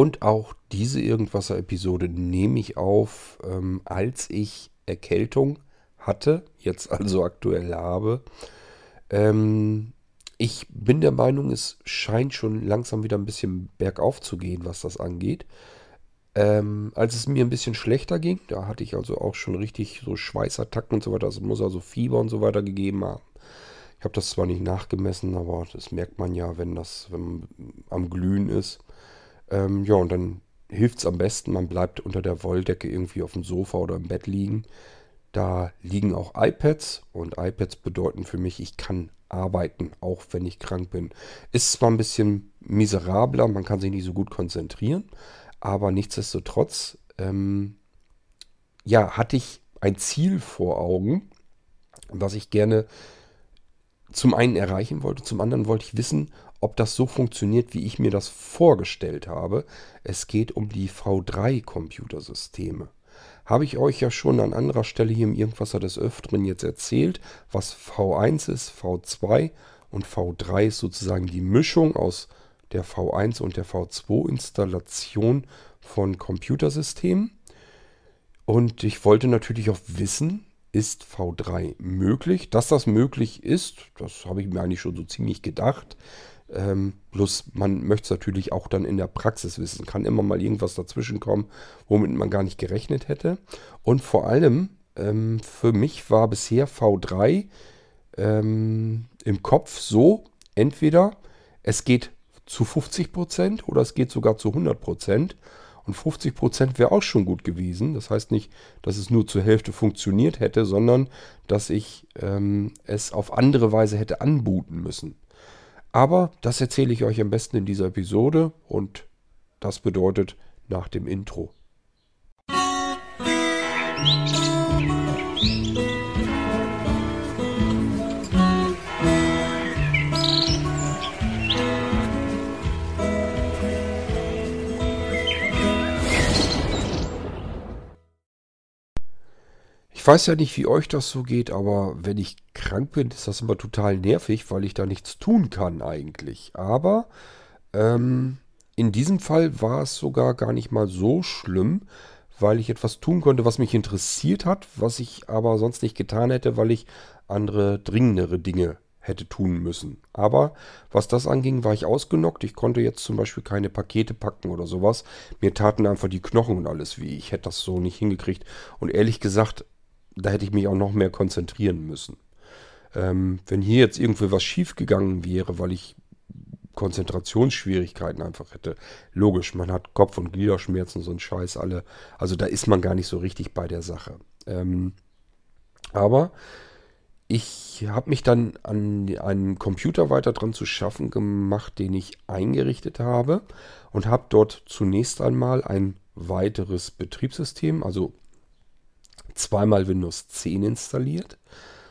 Und auch diese Irgendwasser-Episode nehme ich auf, ähm, als ich Erkältung hatte, jetzt also aktuell habe. Ähm, ich bin der Meinung, es scheint schon langsam wieder ein bisschen bergauf zu gehen, was das angeht. Ähm, als es mir ein bisschen schlechter ging, da hatte ich also auch schon richtig so Schweißattacken und so weiter. Es muss also Fieber und so weiter gegeben haben. Ich habe das zwar nicht nachgemessen, aber das merkt man ja, wenn das wenn am Glühen ist. Ähm, ja, und dann hilft es am besten, man bleibt unter der Wolldecke irgendwie auf dem Sofa oder im Bett liegen. Da liegen auch iPads und iPads bedeuten für mich, ich kann arbeiten, auch wenn ich krank bin. Ist zwar ein bisschen miserabler, man kann sich nicht so gut konzentrieren, aber nichtsdestotrotz, ähm, ja, hatte ich ein Ziel vor Augen, was ich gerne zum einen erreichen wollte, zum anderen wollte ich wissen, ob das so funktioniert, wie ich mir das vorgestellt habe. Es geht um die V3-Computersysteme. Habe ich euch ja schon an anderer Stelle hier im Irgendwasser des Öfteren jetzt erzählt, was V1 ist, V2 und V3 ist sozusagen die Mischung aus der V1 und der V2-Installation von Computersystemen. Und ich wollte natürlich auch wissen, ist V3 möglich? Dass das möglich ist, das habe ich mir eigentlich schon so ziemlich gedacht. Ähm, bloß man möchte es natürlich auch dann in der Praxis wissen. Kann immer mal irgendwas dazwischen kommen, womit man gar nicht gerechnet hätte. Und vor allem, ähm, für mich war bisher V3 ähm, im Kopf so, entweder es geht zu 50% oder es geht sogar zu 100%. Und 50% wäre auch schon gut gewesen. Das heißt nicht, dass es nur zur Hälfte funktioniert hätte, sondern dass ich ähm, es auf andere Weise hätte anbuten müssen. Aber das erzähle ich euch am besten in dieser Episode und das bedeutet nach dem Intro. Ich weiß ja nicht, wie euch das so geht, aber wenn ich krank bin, ist das immer total nervig, weil ich da nichts tun kann eigentlich. Aber ähm, in diesem Fall war es sogar gar nicht mal so schlimm, weil ich etwas tun konnte, was mich interessiert hat, was ich aber sonst nicht getan hätte, weil ich andere dringendere Dinge hätte tun müssen. Aber was das anging, war ich ausgenockt. Ich konnte jetzt zum Beispiel keine Pakete packen oder sowas. Mir taten einfach die Knochen und alles wie. Ich hätte das so nicht hingekriegt. Und ehrlich gesagt, da hätte ich mich auch noch mehr konzentrieren müssen. Ähm, wenn hier jetzt irgendwie was schief gegangen wäre, weil ich Konzentrationsschwierigkeiten einfach hätte. Logisch, man hat Kopf- und Gliederschmerzen, so ein Scheiß alle. Also da ist man gar nicht so richtig bei der Sache. Ähm, aber ich habe mich dann an einen Computer weiter dran zu schaffen gemacht, den ich eingerichtet habe und habe dort zunächst einmal ein weiteres Betriebssystem, also zweimal Windows 10 installiert,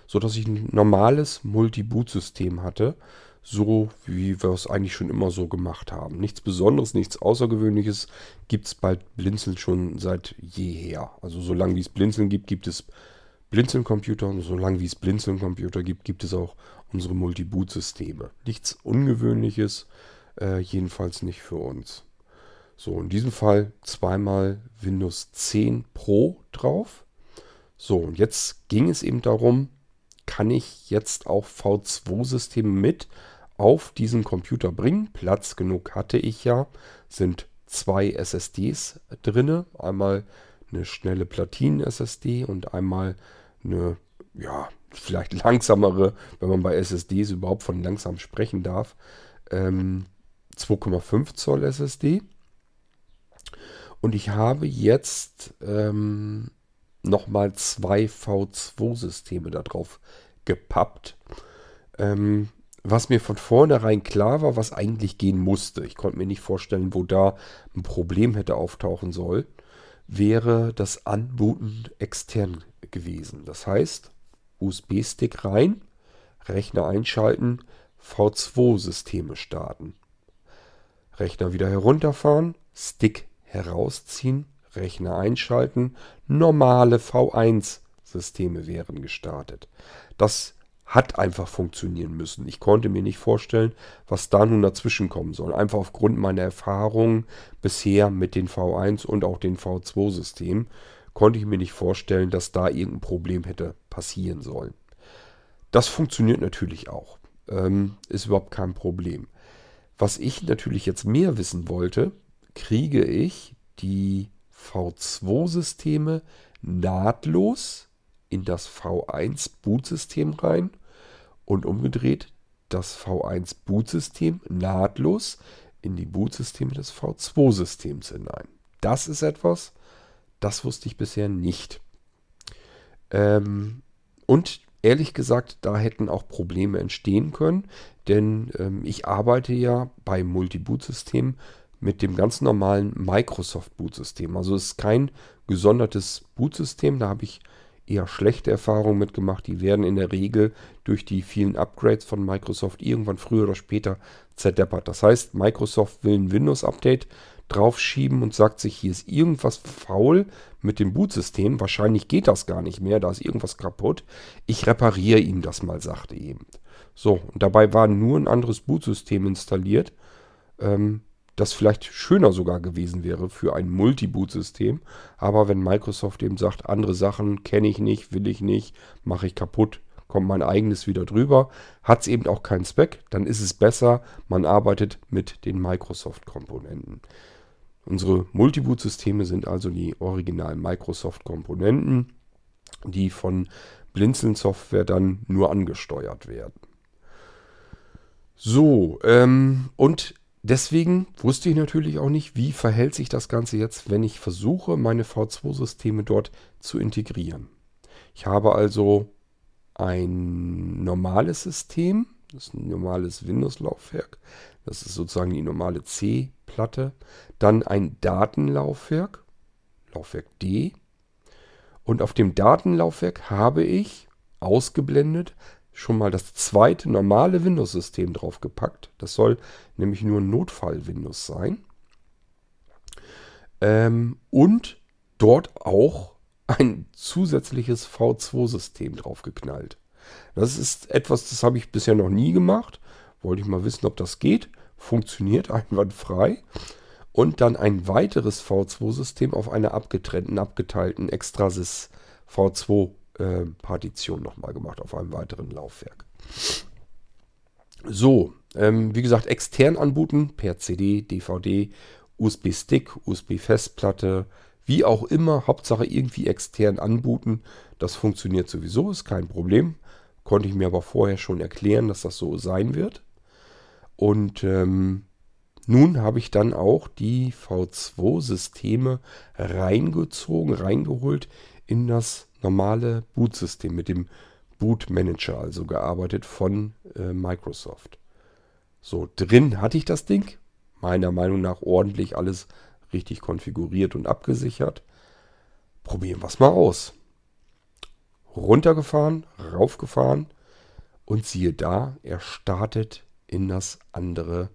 sodass ich ein normales Multi-Boot-System hatte, so wie wir es eigentlich schon immer so gemacht haben. Nichts Besonderes, nichts Außergewöhnliches gibt es bei Blinzeln schon seit jeher. Also solange wie es Blinzeln gibt, gibt es Blinzeln-Computer und solange wie es Blinzeln-Computer gibt, gibt es auch unsere Multi-Boot-Systeme. Nichts Ungewöhnliches, äh, jedenfalls nicht für uns. So, in diesem Fall zweimal Windows 10 Pro drauf. So, und jetzt ging es eben darum, kann ich jetzt auch V2-Systeme mit auf diesen Computer bringen? Platz genug hatte ich ja, sind zwei SSDs drinne, einmal eine schnelle Platinen-SSD und einmal eine, ja, vielleicht langsamere, wenn man bei SSDs überhaupt von langsam sprechen darf, ähm, 2,5 Zoll SSD. Und ich habe jetzt ähm, nochmal zwei V2-Systeme darauf gepappt. Ähm, was mir von vornherein klar war, was eigentlich gehen musste. Ich konnte mir nicht vorstellen, wo da ein Problem hätte auftauchen sollen, wäre das Anbooten extern gewesen. Das heißt, USB-Stick rein, Rechner einschalten, V2-Systeme starten. Rechner wieder herunterfahren, Stick herausziehen, Rechner einschalten, normale V1-Systeme wären gestartet. Das hat einfach funktionieren müssen. Ich konnte mir nicht vorstellen, was da nun dazwischen kommen soll. Einfach aufgrund meiner Erfahrungen bisher mit den V1 und auch den V2-Systemen konnte ich mir nicht vorstellen, dass da irgendein Problem hätte passieren sollen. Das funktioniert natürlich auch. Ähm, ist überhaupt kein Problem. Was ich natürlich jetzt mehr wissen wollte, kriege ich die V2-Systeme nahtlos in das V1-Bootsystem rein und umgedreht das V1-Bootsystem nahtlos in die Bootsysteme des V2-Systems hinein. Das ist etwas, das wusste ich bisher nicht. Ähm, und ehrlich gesagt, da hätten auch Probleme entstehen können, denn ähm, ich arbeite ja bei Multi-Boot-Systemen mit dem ganz normalen Microsoft-Bootsystem. Also es ist kein gesondertes Bootsystem, da habe ich eher schlechte Erfahrungen mitgemacht. Die werden in der Regel durch die vielen Upgrades von Microsoft irgendwann früher oder später zerdeppert. Das heißt, Microsoft will ein Windows-Update draufschieben und sagt sich, hier ist irgendwas faul mit dem Bootsystem. Wahrscheinlich geht das gar nicht mehr, da ist irgendwas kaputt. Ich repariere ihm das mal, sagte eben. So, und dabei war nur ein anderes Bootsystem installiert. Ähm, das vielleicht schöner sogar gewesen wäre für ein Multi-Boot-System. Aber wenn Microsoft eben sagt, andere Sachen kenne ich nicht, will ich nicht, mache ich kaputt, kommt mein eigenes wieder drüber, hat es eben auch keinen Spec, dann ist es besser, man arbeitet mit den Microsoft-Komponenten. Unsere Multiboot-Systeme sind also die originalen Microsoft-Komponenten, die von Blinzeln-Software dann nur angesteuert werden. So, ähm, und Deswegen wusste ich natürlich auch nicht, wie verhält sich das Ganze jetzt, wenn ich versuche, meine V2-Systeme dort zu integrieren. Ich habe also ein normales System, das ist ein normales Windows-Laufwerk, das ist sozusagen die normale C-Platte, dann ein Datenlaufwerk, Laufwerk D, und auf dem Datenlaufwerk habe ich ausgeblendet schon mal das zweite normale Windows-System draufgepackt. Das soll nämlich nur ein Notfall-Windows sein. Ähm, und dort auch ein zusätzliches V2-System draufgeknallt. Das ist etwas, das habe ich bisher noch nie gemacht. Wollte ich mal wissen, ob das geht. Funktioniert einwandfrei. Und dann ein weiteres V2-System auf einer abgetrennten, abgeteilten Extrasys V2 äh, Partition nochmal gemacht auf einem weiteren Laufwerk. So, ähm, wie gesagt, extern anbooten per CD, DVD, USB-Stick, USB-Festplatte, wie auch immer, Hauptsache irgendwie extern anbooten. Das funktioniert sowieso, ist kein Problem. Konnte ich mir aber vorher schon erklären, dass das so sein wird. Und ähm, nun habe ich dann auch die V2-Systeme reingezogen, reingeholt in das normale Bootsystem, mit dem Boot Manager also gearbeitet von äh, Microsoft. So, drin hatte ich das Ding. Meiner Meinung nach ordentlich alles richtig konfiguriert und abgesichert. Probieren wir es mal aus. Runtergefahren, raufgefahren und siehe da, er startet in das andere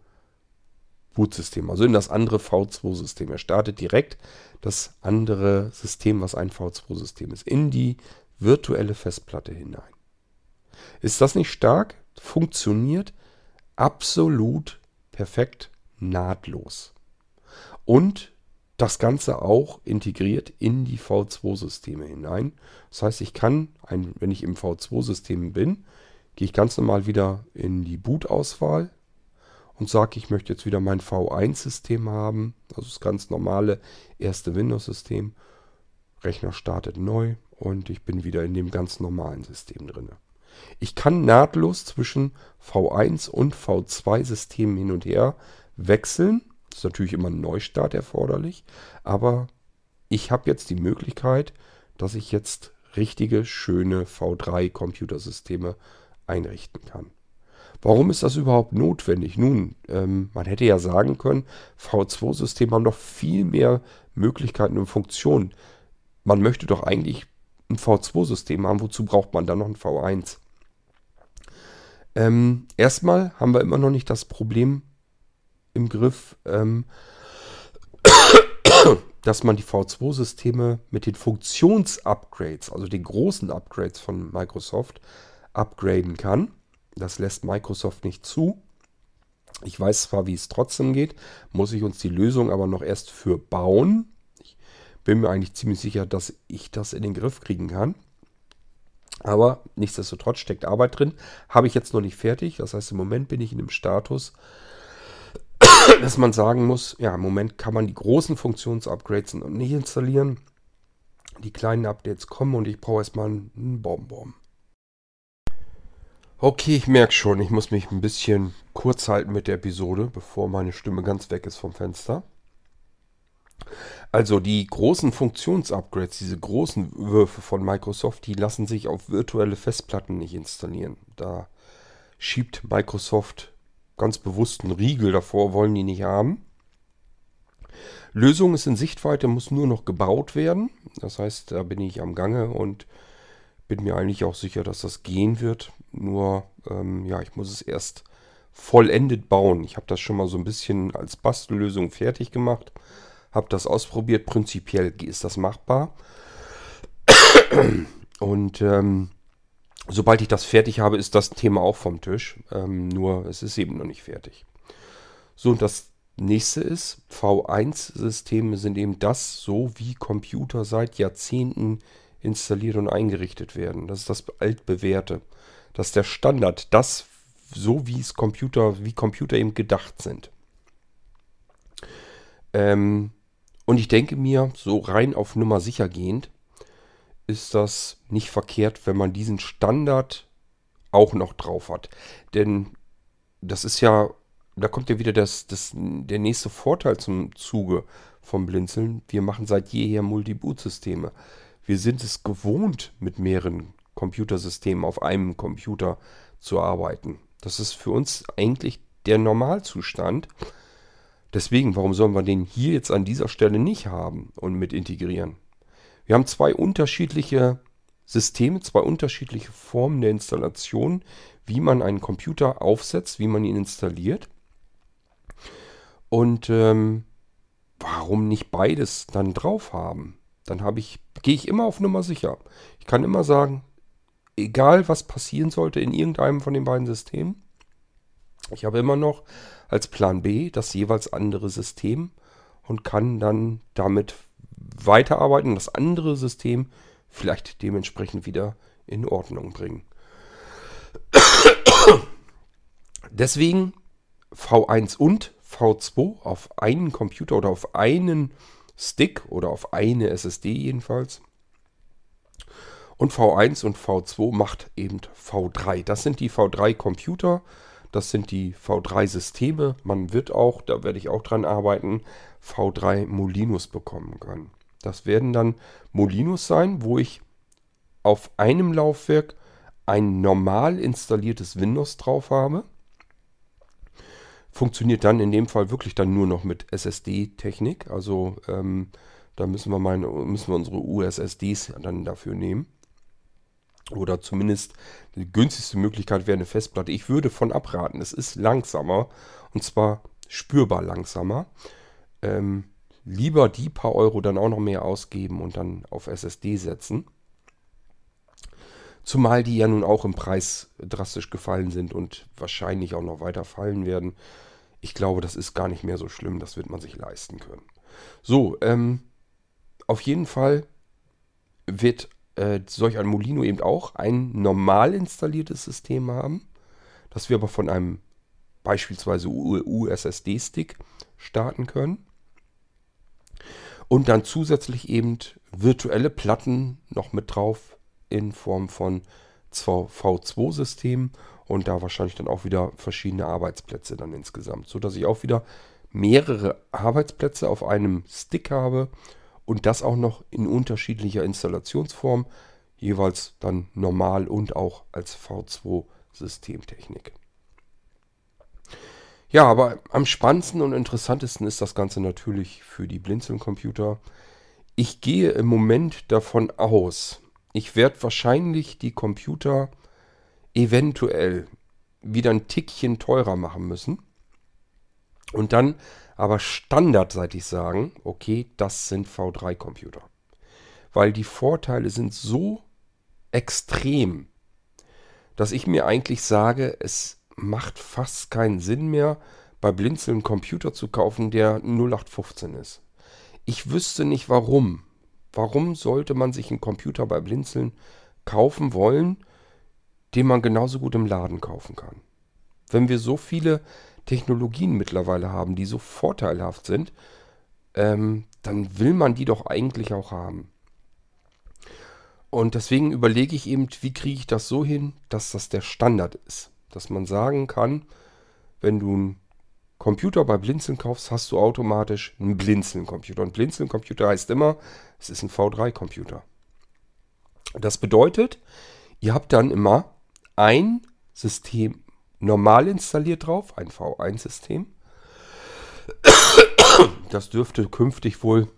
Bootsystem, also in das andere V2-System. Er startet direkt das andere System, was ein V2-System ist, in die virtuelle Festplatte hinein. Ist das nicht stark? Funktioniert absolut perfekt nahtlos. Und das Ganze auch integriert in die V2-Systeme hinein. Das heißt, ich kann, ein, wenn ich im V2-System bin, gehe ich ganz normal wieder in die Boot-Auswahl, und sage, ich möchte jetzt wieder mein V1-System haben, also das ganz normale erste Windows-System. Rechner startet neu und ich bin wieder in dem ganz normalen System drin. Ich kann nahtlos zwischen V1 und V2-Systemen hin und her wechseln. Das ist natürlich immer ein Neustart erforderlich, aber ich habe jetzt die Möglichkeit, dass ich jetzt richtige, schöne V3-Computersysteme einrichten kann. Warum ist das überhaupt notwendig? Nun, ähm, man hätte ja sagen können, V2-Systeme haben noch viel mehr Möglichkeiten und Funktionen. Man möchte doch eigentlich ein V2-System haben. Wozu braucht man dann noch ein V1? Ähm, erstmal haben wir immer noch nicht das Problem im Griff, ähm, dass man die V2-Systeme mit den Funktionsupgrades, also den großen Upgrades von Microsoft, upgraden kann. Das lässt Microsoft nicht zu. Ich weiß zwar, wie es trotzdem geht, muss ich uns die Lösung aber noch erst für bauen. Ich bin mir eigentlich ziemlich sicher, dass ich das in den Griff kriegen kann. Aber nichtsdestotrotz steckt Arbeit drin. Habe ich jetzt noch nicht fertig. Das heißt, im Moment bin ich in dem Status, dass man sagen muss, ja, im Moment kann man die großen Funktionsupgrades nicht installieren. Die kleinen Updates kommen und ich brauche erstmal einen Bonbon. Okay, ich merke schon, ich muss mich ein bisschen kurz halten mit der Episode, bevor meine Stimme ganz weg ist vom Fenster. Also die großen Funktionsupgrades, diese großen Würfe von Microsoft, die lassen sich auf virtuelle Festplatten nicht installieren. Da schiebt Microsoft ganz bewusst einen Riegel davor, wollen die nicht haben. Lösung ist in Sichtweite, muss nur noch gebaut werden. Das heißt, da bin ich am Gange und bin mir eigentlich auch sicher, dass das gehen wird. Nur, ähm, ja, ich muss es erst vollendet bauen. Ich habe das schon mal so ein bisschen als Bastellösung fertig gemacht. Habe das ausprobiert. Prinzipiell ist das machbar. Und ähm, sobald ich das fertig habe, ist das Thema auch vom Tisch. Ähm, nur es ist eben noch nicht fertig. So, und das nächste ist, V1-Systeme sind eben das, so wie Computer seit Jahrzehnten installiert und eingerichtet werden. Das ist das altbewährte. Das ist der Standard, das so wie es Computer, wie Computer eben gedacht sind. Ähm, und ich denke mir, so rein auf Nummer sicher gehend, ist das nicht verkehrt, wenn man diesen Standard auch noch drauf hat. Denn das ist ja, da kommt ja wieder das, das, der nächste Vorteil zum Zuge vom Blinzeln. Wir machen seit jeher Multi-Boot-Systeme. Wir sind es gewohnt, mit mehreren Computersystemen auf einem Computer zu arbeiten. Das ist für uns eigentlich der Normalzustand. Deswegen, warum sollen wir den hier jetzt an dieser Stelle nicht haben und mit integrieren? Wir haben zwei unterschiedliche Systeme, zwei unterschiedliche Formen der Installation, wie man einen Computer aufsetzt, wie man ihn installiert. Und ähm, warum nicht beides dann drauf haben? Dann habe ich, gehe ich immer auf Nummer sicher. Ich kann immer sagen, egal was passieren sollte in irgendeinem von den beiden Systemen, ich habe immer noch als Plan B das jeweils andere System und kann dann damit weiterarbeiten das andere System vielleicht dementsprechend wieder in Ordnung bringen. Deswegen V1 und V2 auf einen Computer oder auf einen Stick oder auf eine SSD jedenfalls. Und V1 und V2 macht eben V3. Das sind die V3-Computer. Das sind die V3-Systeme. Man wird auch, da werde ich auch dran arbeiten, V3 Molinos bekommen können. Das werden dann Molinos sein, wo ich auf einem Laufwerk ein normal installiertes Windows drauf habe. Funktioniert dann in dem Fall wirklich dann nur noch mit SSD-Technik. Also ähm, da müssen wir, mal, müssen wir unsere USSDs dann dafür nehmen. Oder zumindest die günstigste Möglichkeit wäre eine Festplatte. Ich würde von abraten. Es ist langsamer und zwar spürbar langsamer. Ähm, lieber die paar Euro dann auch noch mehr ausgeben und dann auf SSD setzen. Zumal die ja nun auch im Preis drastisch gefallen sind und wahrscheinlich auch noch weiter fallen werden. Ich glaube, das ist gar nicht mehr so schlimm. Das wird man sich leisten können. So, ähm, auf jeden Fall wird äh, solch ein Molino eben auch ein normal installiertes System haben, das wir aber von einem beispielsweise USSD-Stick starten können. Und dann zusätzlich eben virtuelle Platten noch mit drauf in Form von V2-Systemen und da wahrscheinlich dann auch wieder verschiedene Arbeitsplätze dann insgesamt, so dass ich auch wieder mehrere Arbeitsplätze auf einem Stick habe und das auch noch in unterschiedlicher Installationsform, jeweils dann normal und auch als V2 Systemtechnik. Ja, aber am spannendsten und interessantesten ist das Ganze natürlich für die Blinzeln-Computer. Ich gehe im Moment davon aus, ich werde wahrscheinlich die Computer eventuell wieder ein Tickchen teurer machen müssen. Und dann aber standardseitig sagen, okay, das sind V3-Computer. Weil die Vorteile sind so extrem, dass ich mir eigentlich sage, es macht fast keinen Sinn mehr, bei Blinzeln einen Computer zu kaufen, der 0815 ist. Ich wüsste nicht warum. Warum sollte man sich einen Computer bei Blinzeln kaufen wollen, den man genauso gut im Laden kaufen kann? Wenn wir so viele Technologien mittlerweile haben, die so vorteilhaft sind, ähm, dann will man die doch eigentlich auch haben. Und deswegen überlege ich eben, wie kriege ich das so hin, dass das der Standard ist. Dass man sagen kann, wenn du einen Computer bei Blinzeln kaufst, hast du automatisch einen Blinzeln-Computer. Und Blinzeln-Computer heißt immer, es ist ein V3-Computer. Das bedeutet, ihr habt dann immer ein System normal installiert drauf, ein V1-System. Das dürfte künftig wohl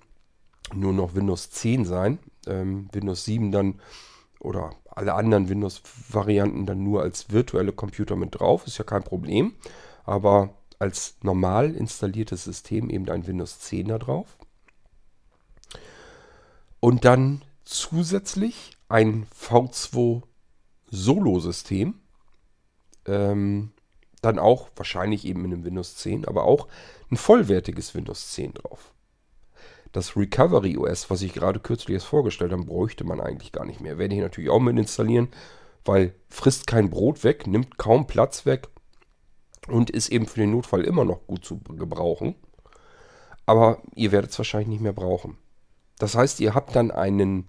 nur noch Windows 10 sein. Ähm, Windows 7 dann oder alle anderen Windows-Varianten dann nur als virtuelle Computer mit drauf. Ist ja kein Problem. Aber als normal installiertes System eben ein Windows 10 da drauf. Und dann zusätzlich ein V2 Solo-System ähm, dann auch wahrscheinlich eben in einem Windows 10, aber auch ein vollwertiges Windows 10 drauf. Das Recovery OS, was ich gerade kürzlich erst vorgestellt habe, bräuchte man eigentlich gar nicht mehr. Werde ich natürlich auch mit installieren, weil frisst kein Brot weg, nimmt kaum Platz weg und ist eben für den Notfall immer noch gut zu gebrauchen. Aber ihr werdet es wahrscheinlich nicht mehr brauchen. Das heißt, ihr habt dann einen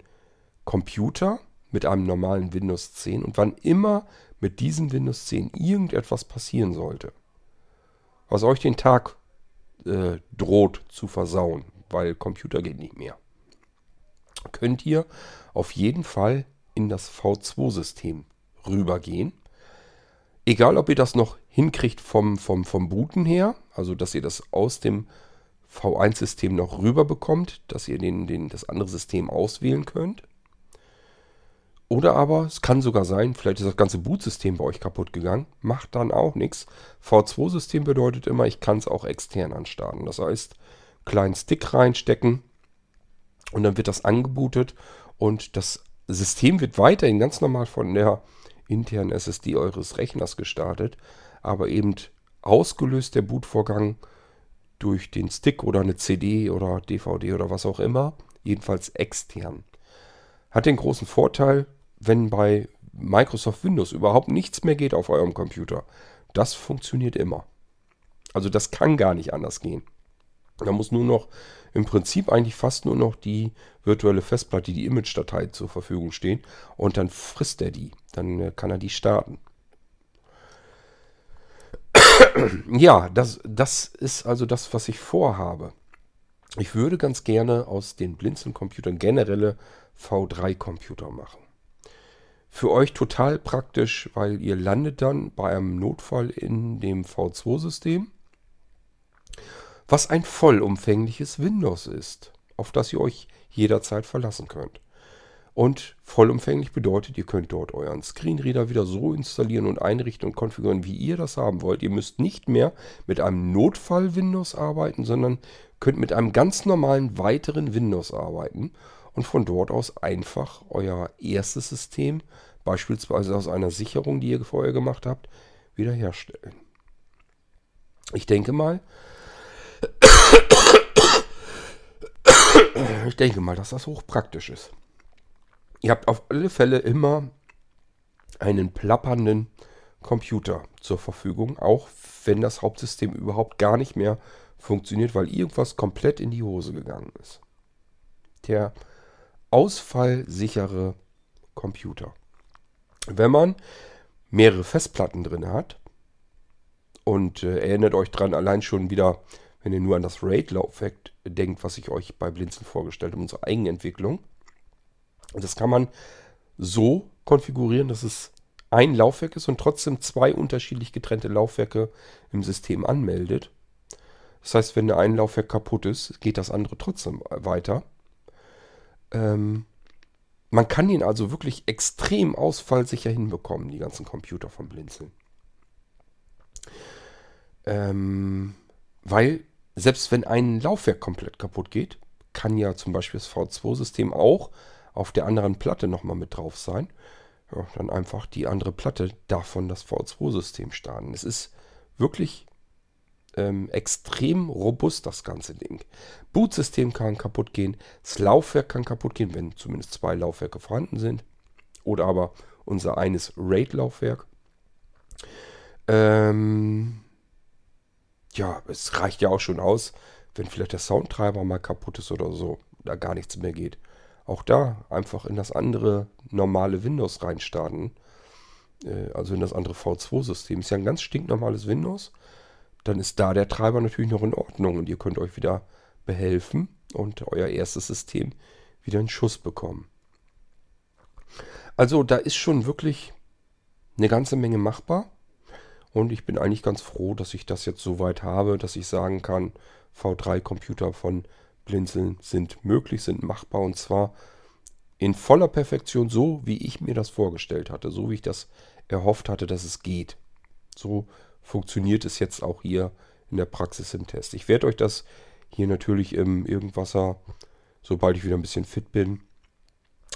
Computer mit einem normalen Windows 10 und wann immer mit diesem Windows 10 irgendetwas passieren sollte, was euch den Tag äh, droht zu versauen, weil Computer geht nicht mehr, könnt ihr auf jeden Fall in das V2-System rübergehen. Egal, ob ihr das noch hinkriegt vom, vom, vom Booten her, also dass ihr das aus dem V1-System noch rüber bekommt, dass ihr den, den, das andere System auswählen könnt. Oder aber es kann sogar sein, vielleicht ist das ganze Bootsystem bei euch kaputt gegangen. Macht dann auch nichts. V2-System bedeutet immer, ich kann es auch extern anstarten. Das heißt, kleinen Stick reinstecken und dann wird das angebootet und das System wird weiterhin ganz normal von der internen SSD eures Rechners gestartet, aber eben ausgelöst der Bootvorgang durch den Stick oder eine CD oder DVD oder was auch immer, jedenfalls extern. Hat den großen Vorteil, wenn bei Microsoft Windows überhaupt nichts mehr geht auf eurem Computer. Das funktioniert immer. Also das kann gar nicht anders gehen. Da muss nur noch im Prinzip eigentlich fast nur noch die virtuelle Festplatte, die Image-Datei zur Verfügung stehen und dann frisst er die. Dann äh, kann er die starten. ja, das, das ist also das, was ich vorhabe. Ich würde ganz gerne aus den Blinzeln-Computern generelle V3-Computer machen für euch total praktisch, weil ihr landet dann bei einem Notfall in dem V2-System, was ein vollumfängliches Windows ist, auf das ihr euch jederzeit verlassen könnt. Und vollumfänglich bedeutet, ihr könnt dort euren Screenreader wieder so installieren und einrichten und konfigurieren, wie ihr das haben wollt. Ihr müsst nicht mehr mit einem Notfall-Windows arbeiten, sondern könnt mit einem ganz normalen weiteren Windows arbeiten und von dort aus einfach euer erstes System, beispielsweise aus einer Sicherung, die ihr vorher gemacht habt, wiederherstellen. Ich denke mal, ich denke mal, dass das hochpraktisch ist. Ihr habt auf alle Fälle immer einen plappernden Computer zur Verfügung, auch wenn das Hauptsystem überhaupt gar nicht mehr funktioniert, weil irgendwas komplett in die Hose gegangen ist. Der ausfallsichere Computer. Wenn man mehrere Festplatten drin hat und äh, erinnert euch dran, allein schon wieder, wenn ihr nur an das RAID-Laufwerk denkt, was ich euch bei Blinzeln vorgestellt habe, unsere Eigenentwicklung. Das kann man so konfigurieren, dass es ein Laufwerk ist und trotzdem zwei unterschiedlich getrennte Laufwerke im System anmeldet. Das heißt, wenn ein Laufwerk kaputt ist, geht das andere trotzdem weiter. Ähm, man kann ihn also wirklich extrem ausfallsicher hinbekommen, die ganzen Computer vom Blinzeln. Ähm, weil selbst wenn ein Laufwerk komplett kaputt geht, kann ja zum Beispiel das V2-System auch auf der anderen Platte nochmal mit drauf sein. ja, dann einfach die andere Platte davon das V2-System starten. Es ist wirklich ähm, extrem robust, das ganze Ding. Bootsystem kann kaputt gehen, das Laufwerk kann kaputt gehen, wenn zumindest zwei Laufwerke vorhanden sind. Oder aber unser eines RAID-Laufwerk. Ähm, ja, es reicht ja auch schon aus, wenn vielleicht der Soundtreiber mal kaputt ist oder so, da gar nichts mehr geht. Auch da einfach in das andere normale Windows reinstarten. Äh, also in das andere V2-System. Ist ja ein ganz stinknormales Windows. Dann ist da der Treiber natürlich noch in Ordnung und ihr könnt euch wieder behelfen und euer erstes System wieder in Schuss bekommen. Also da ist schon wirklich eine ganze Menge machbar. Und ich bin eigentlich ganz froh, dass ich das jetzt so weit habe, dass ich sagen kann, V3-Computer von Blinzeln sind möglich, sind machbar und zwar in voller Perfektion, so wie ich mir das vorgestellt hatte, so wie ich das erhofft hatte, dass es geht. So funktioniert es jetzt auch hier in der Praxis im Test. Ich werde euch das hier natürlich im Irgendwasser, sobald ich wieder ein bisschen fit bin,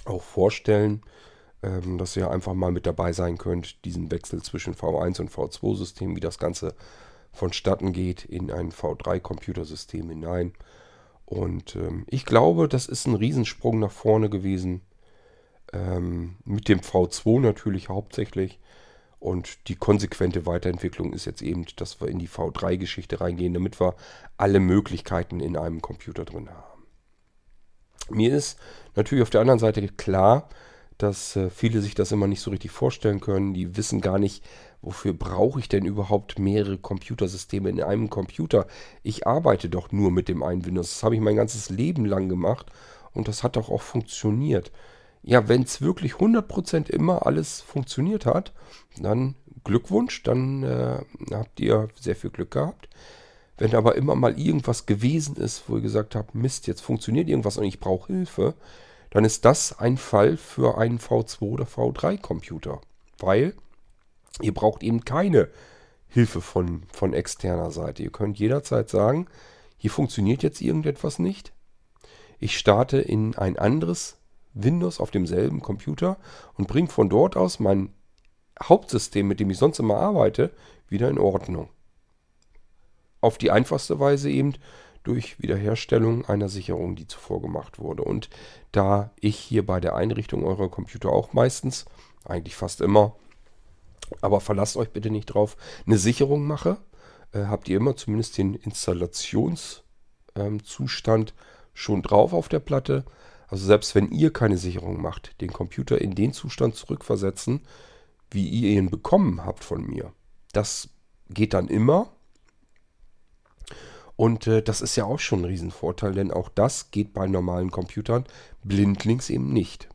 auch vorstellen ähm, dass ihr einfach mal mit dabei sein könnt, diesen Wechsel zwischen V1 und V2-System, wie das Ganze vonstatten geht in ein V3-Computersystem hinein. Und ähm, ich glaube, das ist ein Riesensprung nach vorne gewesen. Ähm, mit dem V2 natürlich hauptsächlich. Und die konsequente Weiterentwicklung ist jetzt eben, dass wir in die V3-Geschichte reingehen, damit wir alle Möglichkeiten in einem Computer drin haben. Mir ist natürlich auf der anderen Seite klar, dass äh, viele sich das immer nicht so richtig vorstellen können. Die wissen gar nicht, wofür brauche ich denn überhaupt mehrere Computersysteme in einem Computer. Ich arbeite doch nur mit dem einen Windows. Das habe ich mein ganzes Leben lang gemacht und das hat doch auch funktioniert. Ja, wenn es wirklich 100% immer alles funktioniert hat, dann Glückwunsch, dann äh, habt ihr sehr viel Glück gehabt. Wenn aber immer mal irgendwas gewesen ist, wo ihr gesagt habt, Mist, jetzt funktioniert irgendwas und ich brauche Hilfe, dann ist das ein Fall für einen V2 oder V3 Computer. Weil ihr braucht eben keine Hilfe von, von externer Seite. Ihr könnt jederzeit sagen, hier funktioniert jetzt irgendetwas nicht. Ich starte in ein anderes Windows auf demselben Computer und bringe von dort aus mein Hauptsystem, mit dem ich sonst immer arbeite, wieder in Ordnung. Auf die einfachste Weise eben durch Wiederherstellung einer Sicherung, die zuvor gemacht wurde. Und da ich hier bei der Einrichtung eurer Computer auch meistens, eigentlich fast immer, aber verlasst euch bitte nicht drauf, eine Sicherung mache, äh, habt ihr immer zumindest den Installationszustand ähm, schon drauf auf der Platte. Also selbst wenn ihr keine Sicherung macht, den Computer in den Zustand zurückversetzen, wie ihr ihn bekommen habt von mir. Das geht dann immer. Und äh, das ist ja auch schon ein Riesenvorteil, denn auch das geht bei normalen Computern blindlings eben nicht.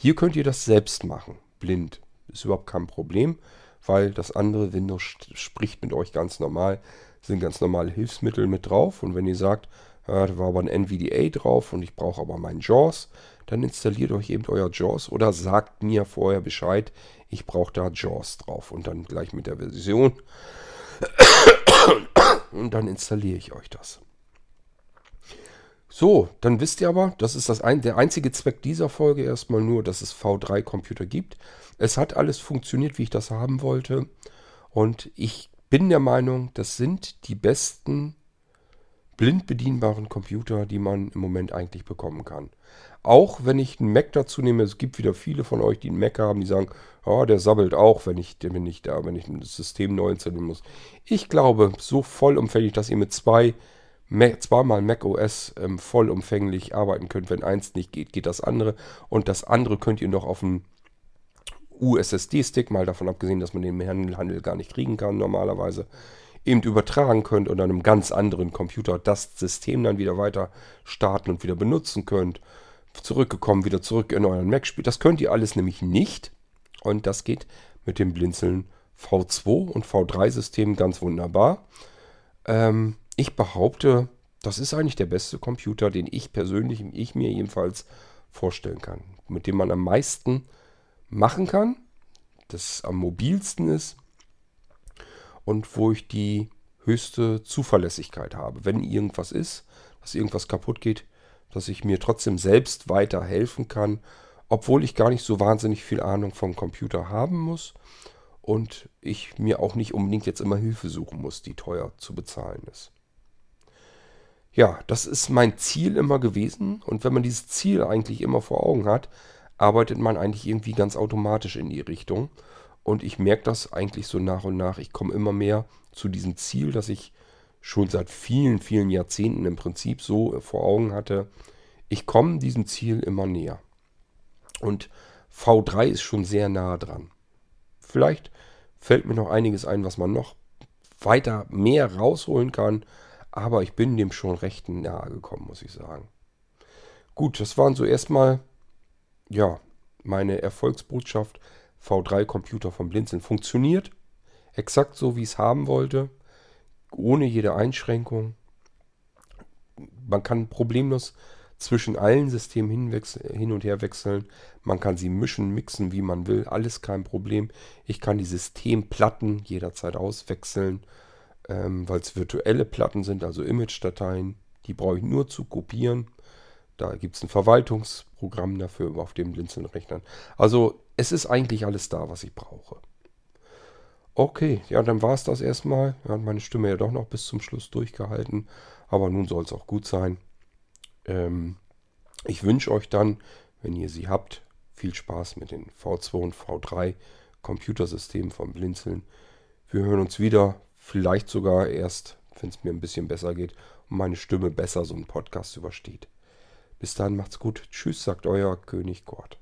Hier könnt ihr das selbst machen, blind. Ist überhaupt kein Problem, weil das andere Windows spricht mit euch ganz normal, sind ganz normale Hilfsmittel mit drauf. Und wenn ihr sagt, da war aber ein NVDA drauf und ich brauche aber meinen JAWS, dann installiert euch eben euer JAWS oder sagt mir vorher Bescheid, ich brauche da JAWS drauf und dann gleich mit der Version und dann installiere ich euch das. So, dann wisst ihr aber, das ist das ein, der einzige Zweck dieser Folge erstmal nur, dass es V3-Computer gibt. Es hat alles funktioniert, wie ich das haben wollte. Und ich bin der Meinung, das sind die besten blind bedienbaren Computer, die man im Moment eigentlich bekommen kann. Auch wenn ich einen Mac dazu nehme, es gibt wieder viele von euch, die einen Mac haben, die sagen, oh, der sabbelt auch, wenn ich, wenn ich da, wenn ich das System neu installieren muss. Ich glaube, so vollumfänglich, dass ihr mit zwei zweimal Mac OS ähm, vollumfänglich arbeiten könnt. Wenn eins nicht geht, geht das andere. Und das andere könnt ihr noch auf einen USSD-Stick, mal davon abgesehen, dass man den Handel gar nicht kriegen kann normalerweise, eben übertragen könnt und an einem ganz anderen Computer das System dann wieder weiter starten und wieder benutzen könnt. Zurückgekommen, wieder zurück in euren Mac spielt. Das könnt ihr alles nämlich nicht. Und das geht mit dem Blinzeln V2 und V3-System ganz wunderbar. Ähm, ich behaupte, das ist eigentlich der beste Computer, den ich persönlich, ich mir jedenfalls vorstellen kann. Mit dem man am meisten machen kann, das am mobilsten ist und wo ich die höchste Zuverlässigkeit habe. Wenn irgendwas ist, dass irgendwas kaputt geht, dass ich mir trotzdem selbst weiterhelfen kann obwohl ich gar nicht so wahnsinnig viel Ahnung vom Computer haben muss und ich mir auch nicht unbedingt jetzt immer Hilfe suchen muss, die teuer zu bezahlen ist. Ja, das ist mein Ziel immer gewesen und wenn man dieses Ziel eigentlich immer vor Augen hat, arbeitet man eigentlich irgendwie ganz automatisch in die Richtung und ich merke das eigentlich so nach und nach. Ich komme immer mehr zu diesem Ziel, das ich schon seit vielen, vielen Jahrzehnten im Prinzip so vor Augen hatte. Ich komme diesem Ziel immer näher. Und V3 ist schon sehr nah dran. Vielleicht fällt mir noch einiges ein, was man noch weiter mehr rausholen kann. Aber ich bin dem schon recht nahe gekommen, muss ich sagen. Gut, das waren so erstmal, ja, meine Erfolgsbotschaft. V3-Computer vom Blinzeln funktioniert. Exakt so, wie ich es haben wollte. Ohne jede Einschränkung. Man kann problemlos zwischen allen Systemen hin und her wechseln. Man kann sie mischen, mixen, wie man will. Alles kein Problem. Ich kann die Systemplatten jederzeit auswechseln, ähm, weil es virtuelle Platten sind, also Image-Dateien. Die brauche ich nur zu kopieren. Da gibt es ein Verwaltungsprogramm dafür auf dem Blinzeln-Rechnern. Also es ist eigentlich alles da, was ich brauche. Okay, ja, dann war es das erstmal. Ja, meine Stimme ja doch noch bis zum Schluss durchgehalten. Aber nun soll es auch gut sein. Ähm, ich wünsche euch dann, wenn ihr sie habt, viel Spaß mit den V2 und V3 Computersystemen vom Blinzeln. Wir hören uns wieder, vielleicht sogar erst, wenn es mir ein bisschen besser geht und meine Stimme besser so einen Podcast übersteht. Bis dann macht's gut. Tschüss, sagt euer König Gott.